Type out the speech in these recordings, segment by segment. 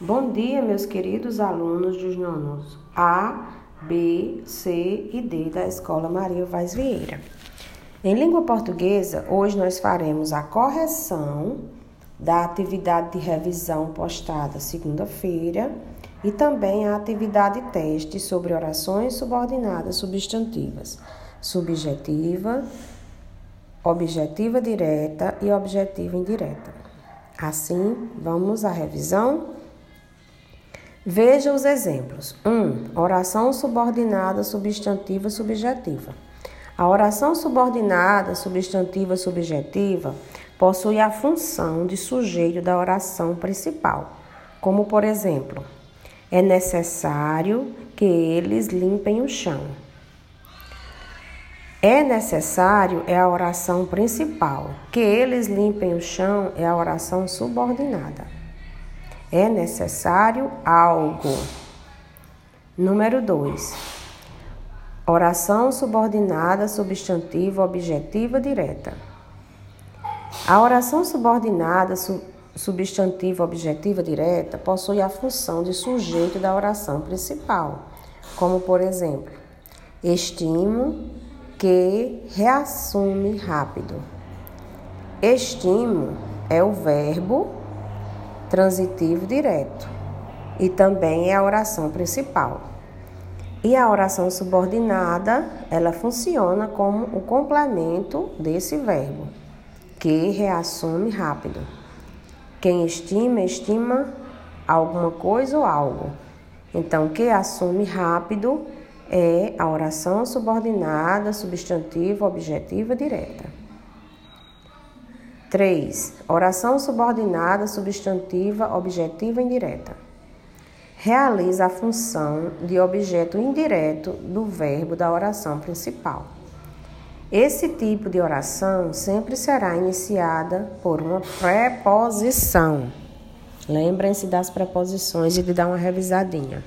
Bom dia, meus queridos alunos dos nonos A, B, C e D da Escola Maria Vaz Vieira. Em língua portuguesa, hoje nós faremos a correção da atividade de revisão postada segunda-feira e também a atividade teste sobre orações subordinadas substantivas, subjetiva, objetiva direta e objetiva indireta. Assim, vamos à revisão? Veja os exemplos. 1. Um, oração subordinada substantiva subjetiva. A oração subordinada substantiva subjetiva possui a função de sujeito da oração principal, como por exemplo, é necessário que eles limpem o chão. É necessário é a oração principal, que eles limpem o chão é a oração subordinada. É necessário algo. Número 2. Oração subordinada, substantiva, objetiva, direta. A oração subordinada, substantiva, objetiva, direta possui a função de sujeito da oração principal, como por exemplo, estimo que reassume rápido. Estimo é o verbo transitivo direto e também é a oração principal. E a oração subordinada, ela funciona como o complemento desse verbo, que reassume rápido. Quem estima, estima alguma coisa ou algo. Então, que assume rápido é a oração subordinada, substantiva, objetiva, direta. 3. Oração subordinada, substantiva, objetiva indireta. Realiza a função de objeto indireto do verbo da oração principal. Esse tipo de oração sempre será iniciada por uma preposição. Lembrem-se das preposições e de dar uma revisadinha.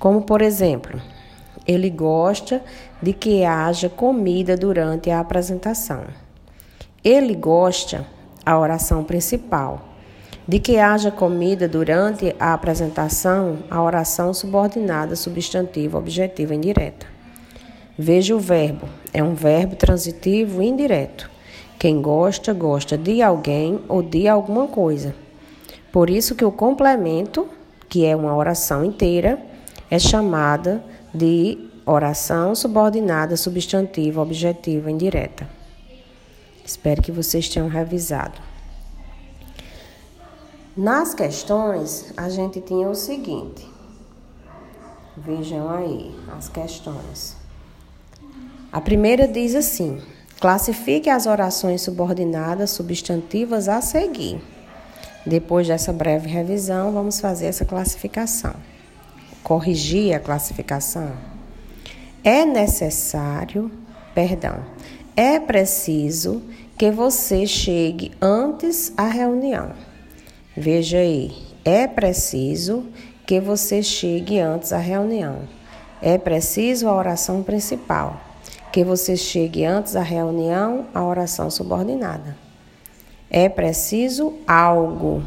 Como, por exemplo, ele gosta de que haja comida durante a apresentação. Ele gosta, a oração principal, de que haja comida durante a apresentação, a oração subordinada, substantiva, objetiva indireta. Veja o verbo, é um verbo transitivo indireto. Quem gosta, gosta de alguém ou de alguma coisa. Por isso que o complemento, que é uma oração inteira, é chamada de oração subordinada, substantiva, objetiva indireta. Espero que vocês tenham revisado. Nas questões, a gente tinha o seguinte. Vejam aí as questões. A primeira diz assim: classifique as orações subordinadas substantivas a seguir. Depois dessa breve revisão, vamos fazer essa classificação. Corrigir a classificação. É necessário, perdão, é preciso que você chegue antes à reunião. Veja aí, é preciso que você chegue antes à reunião. É preciso a oração principal, que você chegue antes à reunião, a oração subordinada. É preciso algo.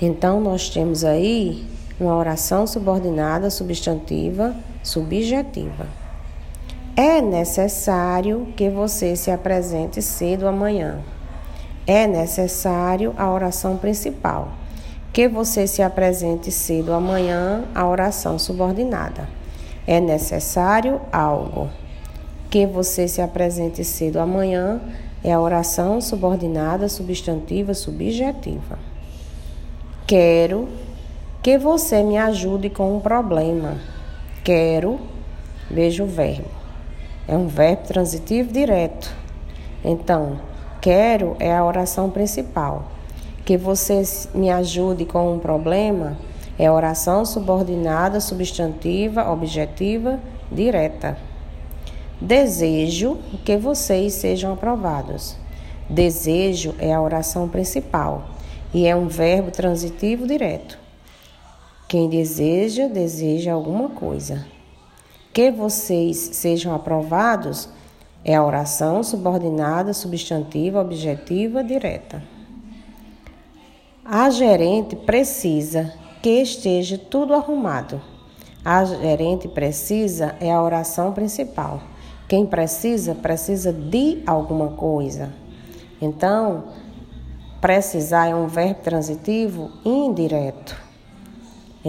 Então, nós temos aí uma oração subordinada, substantiva, subjetiva. É necessário que você se apresente cedo amanhã. É necessário a oração principal. Que você se apresente cedo amanhã, a oração subordinada. É necessário algo. Que você se apresente cedo amanhã é a oração subordinada, substantiva, subjetiva. Quero que você me ajude com um problema. Quero, veja o verbo. É um verbo transitivo direto. Então, quero é a oração principal. Que você me ajude com um problema é oração subordinada, substantiva, objetiva, direta. Desejo que vocês sejam aprovados. Desejo é a oração principal e é um verbo transitivo direto. Quem deseja, deseja alguma coisa que vocês sejam aprovados é a oração subordinada, substantiva, objetiva, direta. A gerente precisa que esteja tudo arrumado. A gerente precisa é a oração principal. Quem precisa, precisa de alguma coisa. Então, precisar é um verbo transitivo indireto.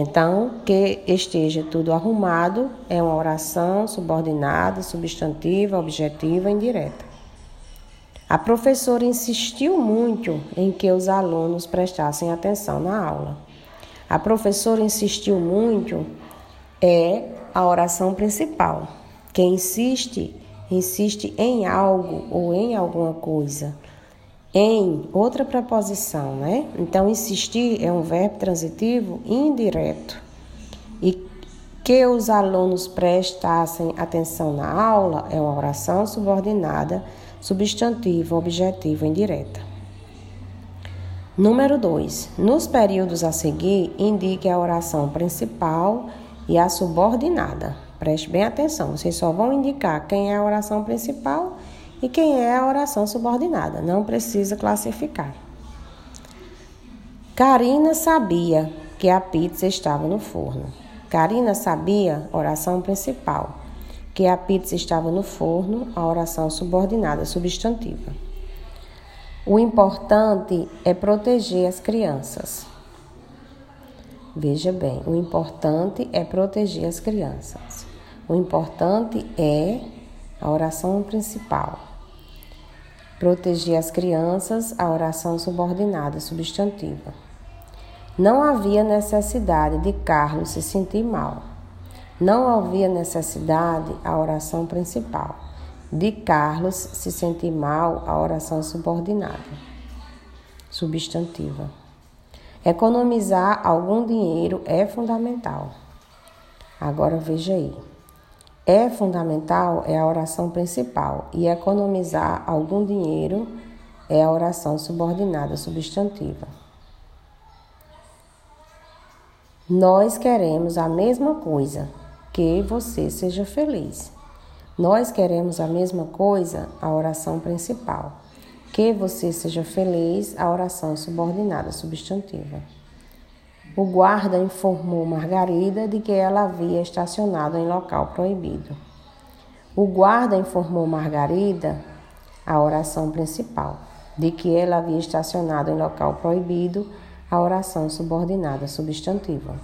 Então, que esteja tudo arrumado é uma oração subordinada, substantiva, objetiva, indireta. A professora insistiu muito em que os alunos prestassem atenção na aula. A professora insistiu muito é a oração principal. Quem insiste, insiste em algo ou em alguma coisa. Em outra preposição, né? Então, insistir é um verbo transitivo indireto. E que os alunos prestassem atenção na aula é uma oração subordinada substantivo, objetivo, indireta. Número 2. Nos períodos a seguir, indique a oração principal e a subordinada. Preste bem atenção, vocês só vão indicar quem é a oração principal e quem é a oração subordinada. Não precisa classificar. Karina sabia que a pizza estava no forno. Karina sabia, oração principal que a pizza estava no forno, a oração subordinada substantiva. O importante é proteger as crianças. Veja bem, o importante é proteger as crianças. O importante é a oração principal. Proteger as crianças, a oração subordinada substantiva. Não havia necessidade de Carlos se sentir mal. Não havia necessidade a oração principal. De Carlos se sentir mal a oração subordinada, substantiva. Economizar algum dinheiro é fundamental. Agora veja aí. É fundamental é a oração principal e economizar algum dinheiro é a oração subordinada substantiva. Nós queremos a mesma coisa, que você seja feliz. Nós queremos a mesma coisa, a oração principal. Que você seja feliz, a oração subordinada substantiva. O guarda informou Margarida de que ela havia estacionado em local proibido. O guarda informou Margarida, a oração principal, de que ela havia estacionado em local proibido, a oração subordinada substantiva.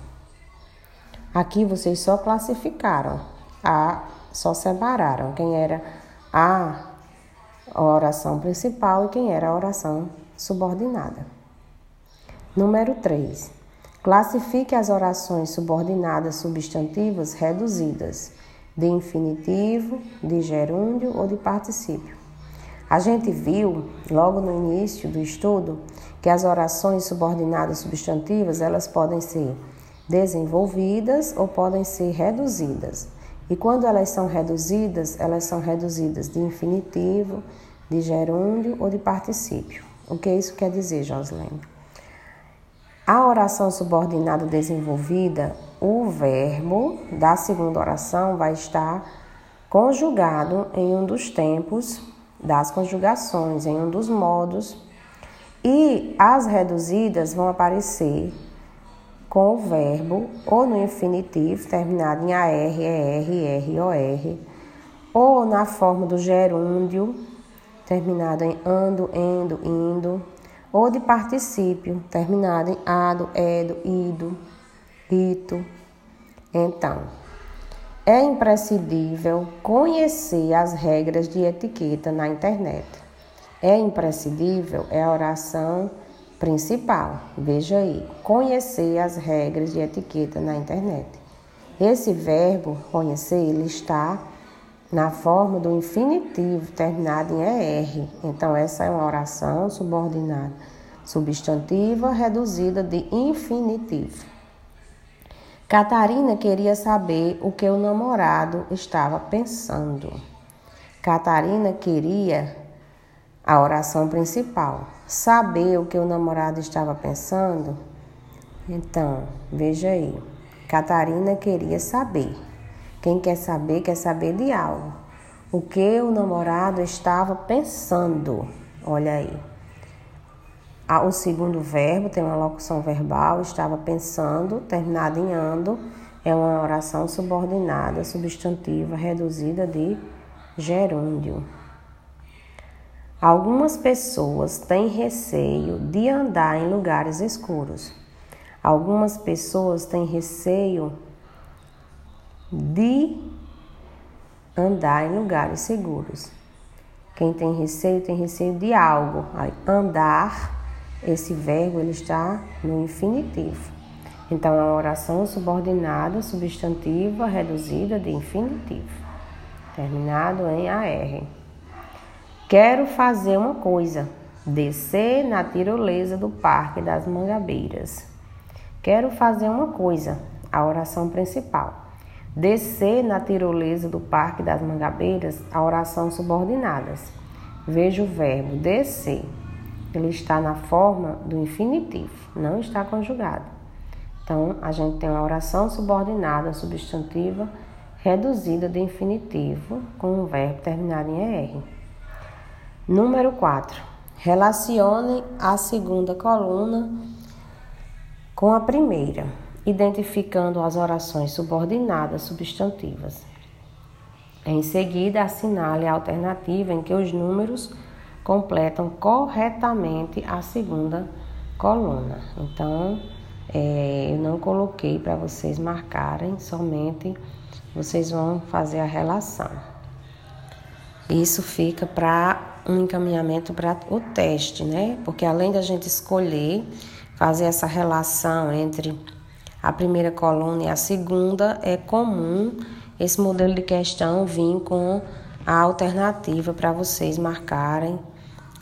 Aqui vocês só classificaram, a, só separaram quem era a oração principal e quem era a oração subordinada. Número 3. Classifique as orações subordinadas substantivas reduzidas, de infinitivo, de gerúndio ou de particípio. A gente viu logo no início do estudo que as orações subordinadas substantivas, elas podem ser desenvolvidas ou podem ser reduzidas. E quando elas são reduzidas, elas são reduzidas de infinitivo, de gerúndio ou de particípio. O que isso quer dizer, Joslene? A oração subordinada desenvolvida, o verbo da segunda oração vai estar conjugado em um dos tempos das conjugações, em um dos modos, e as reduzidas vão aparecer com o verbo ou no infinitivo terminado em AR, ER, IR, OR, ou na forma do gerúndio terminado em ando, endo, indo, ou de particípio terminado em ado, edo, ido, ito. Então, é imprescindível conhecer as regras de etiqueta na internet. É imprescindível é a oração principal. Veja aí, conhecer as regras de etiqueta na internet. Esse verbo conhecer ele está na forma do infinitivo terminado em ER. Então essa é uma oração subordinada substantiva reduzida de infinitivo. Catarina queria saber o que o namorado estava pensando. Catarina queria a oração principal. Saber o que o namorado estava pensando? Então, veja aí. Catarina queria saber. Quem quer saber, quer saber de algo. O que o namorado estava pensando? Olha aí. o segundo verbo tem uma locução verbal, estava pensando, terminado em ando, é uma oração subordinada, substantiva, reduzida de gerúndio. Algumas pessoas têm receio de andar em lugares escuros. Algumas pessoas têm receio de andar em lugares seguros. Quem tem receio tem receio de algo. Andar, esse verbo ele está no infinitivo. Então é uma oração subordinada, substantiva, reduzida de infinitivo, terminado em AR. Quero fazer uma coisa: descer na tirolesa do Parque das Mangabeiras. Quero fazer uma coisa, a oração principal. Descer na tirolesa do Parque das Mangabeiras, a oração subordinadas. Veja o verbo descer. Ele está na forma do infinitivo, não está conjugado. Então, a gente tem uma oração subordinada substantiva reduzida de infinitivo com um verbo terminado em ER. Número 4. Relacione a segunda coluna com a primeira, identificando as orações subordinadas substantivas. Em seguida, assinale a alternativa em que os números completam corretamente a segunda coluna. Então, é, eu não coloquei para vocês marcarem, somente vocês vão fazer a relação. Isso fica para um encaminhamento para o teste, né? Porque além da gente escolher fazer essa relação entre a primeira coluna e a segunda, é comum esse modelo de questão vir com a alternativa para vocês marcarem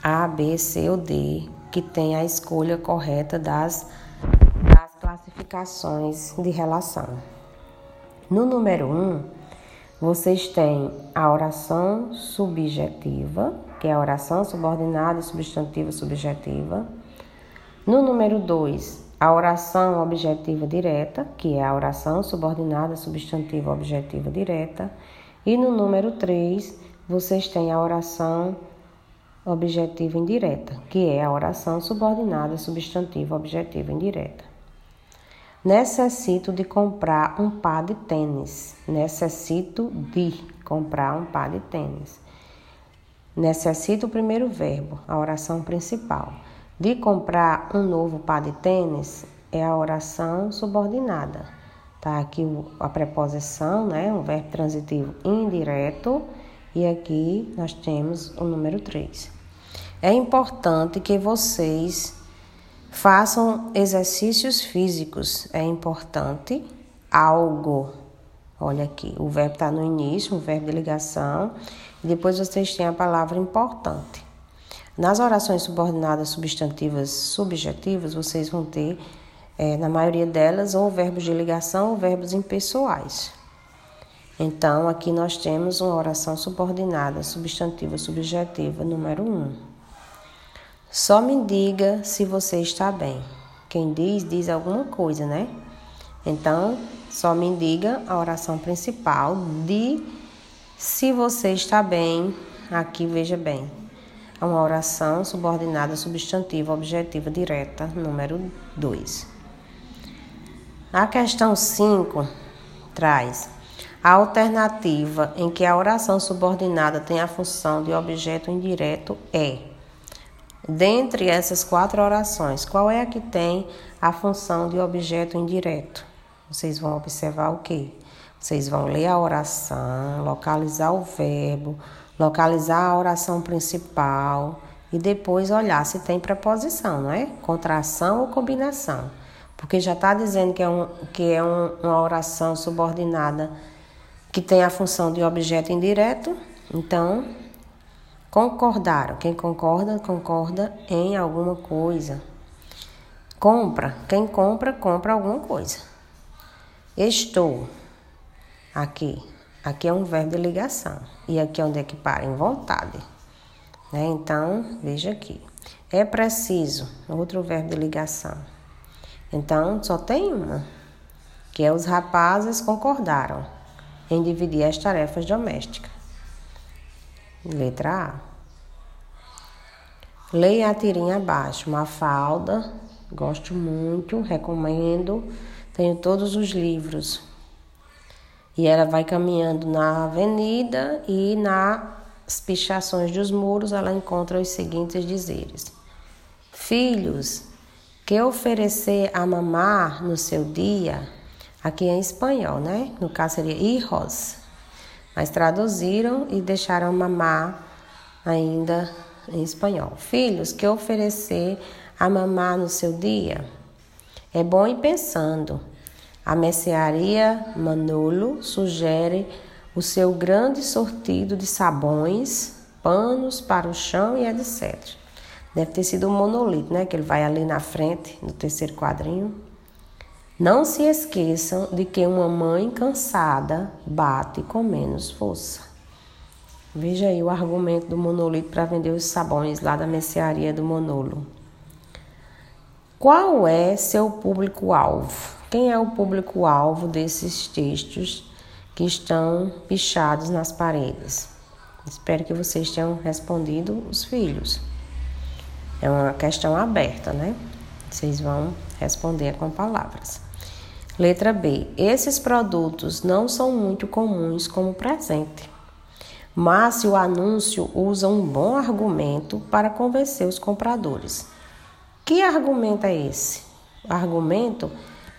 A, B, C ou D, que tem a escolha correta das, das classificações de relação. No número 1, um, vocês têm a oração subjetiva, que é a oração subordinada e substantiva subjetiva. No número 2, a oração objetiva direta, que é a oração subordinada substantiva objetiva direta. E no número 3, vocês têm a oração objetiva indireta, que é a oração subordinada substantiva objetiva indireta. Necessito de comprar um par de tênis. Necessito de comprar um par de tênis. Necessita o primeiro verbo, a oração principal. De comprar um novo par de tênis é a oração subordinada. Tá aqui a preposição, né, um verbo transitivo indireto, e aqui nós temos o número 3. É importante que vocês façam exercícios físicos. É importante algo. Olha aqui, o verbo está no início, um verbo de ligação depois vocês têm a palavra importante. Nas orações subordinadas substantivas subjetivas, vocês vão ter, é, na maioria delas, ou verbos de ligação ou verbos impessoais. Então, aqui nós temos uma oração subordinada substantiva subjetiva número 1. Um. Só me diga se você está bem. Quem diz, diz alguma coisa, né? Então, só me diga a oração principal de se você está bem, aqui veja bem. É uma oração subordinada substantiva objetiva direta, número 2. A questão 5 traz a alternativa em que a oração subordinada tem a função de objeto indireto é. Dentre essas quatro orações, qual é a que tem a função de objeto indireto? Vocês vão observar o quê? Vocês vão ler a oração, localizar o verbo, localizar a oração principal e depois olhar se tem preposição, não é? Contração ou combinação. Porque já está dizendo que é, um, que é um, uma oração subordinada que tem a função de objeto indireto. Então, concordaram. Quem concorda, concorda em alguma coisa. Compra. Quem compra, compra alguma coisa. Estou. Aqui. Aqui é um verbo de ligação. E aqui é onde é que para? Em vontade. Né? Então, veja aqui. É preciso, outro verbo de ligação. Então, só tem uma, que é os rapazes concordaram em dividir as tarefas domésticas. Letra A. Leia a tirinha abaixo. Mafalda, gosto muito, recomendo. Tenho todos os livros. E ela vai caminhando na avenida e nas pichações dos muros ela encontra os seguintes dizeres: Filhos, que oferecer a mamar no seu dia, aqui é em espanhol, né? No caso seria hijos, mas traduziram e deixaram mamar ainda em espanhol. Filhos, que oferecer a mamar no seu dia, é bom ir pensando. A mercearia Manolo sugere o seu grande sortido de sabões, panos para o chão e etc. Deve ter sido um monolito, né? Que ele vai ali na frente, no terceiro quadrinho. Não se esqueçam de que uma mãe cansada bate com menos força. Veja aí o argumento do monolito para vender os sabões lá da mercearia do Monolo. Qual é seu público-alvo? Quem é o público-alvo desses textos que estão pichados nas paredes? Espero que vocês tenham respondido os filhos. É uma questão aberta, né? Vocês vão responder com palavras. Letra B. Esses produtos não são muito comuns como presente, mas se o anúncio usa um bom argumento para convencer os compradores. Que argumento é esse? O argumento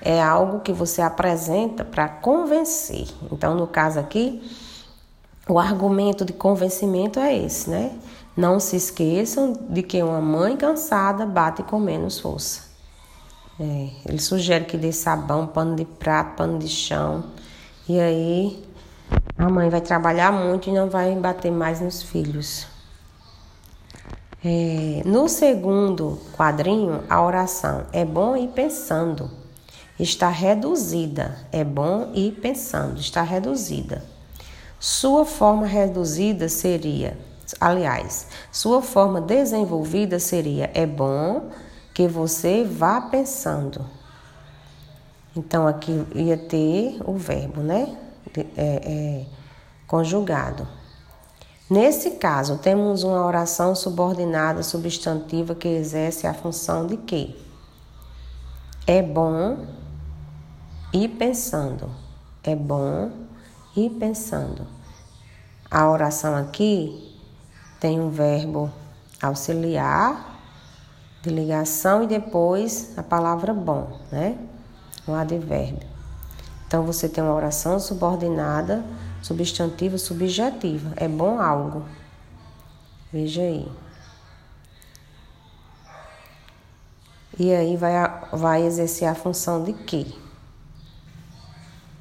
é algo que você apresenta para convencer. Então, no caso aqui, o argumento de convencimento é esse, né? Não se esqueçam de que uma mãe cansada bate com menos força. É, ele sugere que dê sabão, pano de prato, pano de chão. E aí a mãe vai trabalhar muito e não vai bater mais nos filhos. É, no segundo quadrinho, a oração é bom ir pensando. Está reduzida. É bom ir pensando. Está reduzida. Sua forma reduzida seria Aliás, sua forma desenvolvida seria: é bom que você vá pensando. Então, aqui ia ter o verbo, né? É, é, conjugado. Nesse caso, temos uma oração subordinada substantiva que exerce a função de quê? É bom ir pensando. É bom ir pensando. A oração aqui tem um verbo auxiliar de ligação e depois a palavra bom, né? Um advérbio. Então você tem uma oração subordinada, substantiva, subjetiva. É bom algo. Veja aí. E aí vai, vai exercer a função de quê?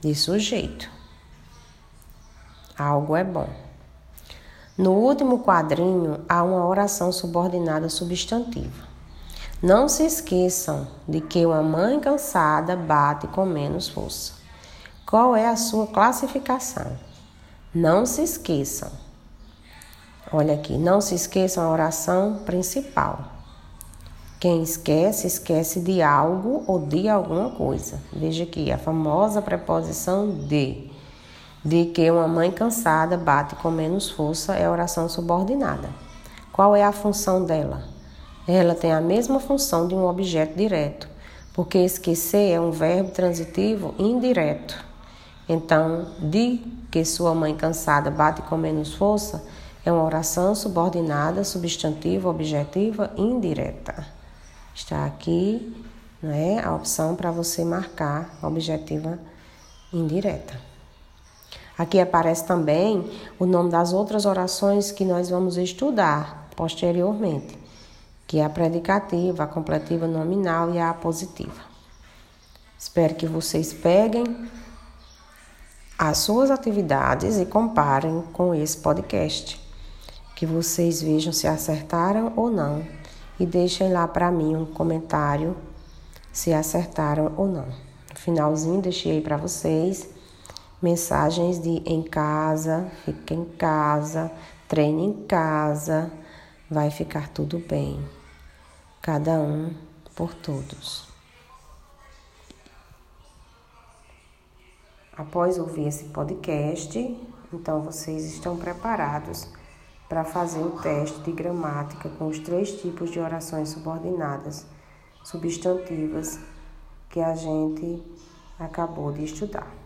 De sujeito. Algo é bom. No último quadrinho há uma oração subordinada substantiva. Não se esqueçam de que uma mãe cansada bate com menos força. Qual é a sua classificação? Não se esqueçam. Olha aqui, não se esqueçam a oração principal. Quem esquece, esquece de algo ou de alguma coisa. Veja aqui a famosa preposição de de que uma mãe cansada bate com menos força é oração subordinada. Qual é a função dela? Ela tem a mesma função de um objeto direto, porque esquecer é um verbo transitivo indireto. Então, de que sua mãe cansada bate com menos força é uma oração subordinada, substantiva, objetiva, indireta. Está aqui né, a opção para você marcar objetiva indireta. Aqui aparece também o nome das outras orações que nós vamos estudar posteriormente, que é a predicativa, a completiva nominal e a apositiva. Espero que vocês peguem as suas atividades e comparem com esse podcast. Que vocês vejam se acertaram ou não e deixem lá para mim um comentário se acertaram ou não. No finalzinho deixei para vocês mensagens de em casa, fica em casa, treine em casa, vai ficar tudo bem. Cada um por todos. Após ouvir esse podcast, então vocês estão preparados para fazer o teste de gramática com os três tipos de orações subordinadas, substantivas, que a gente acabou de estudar.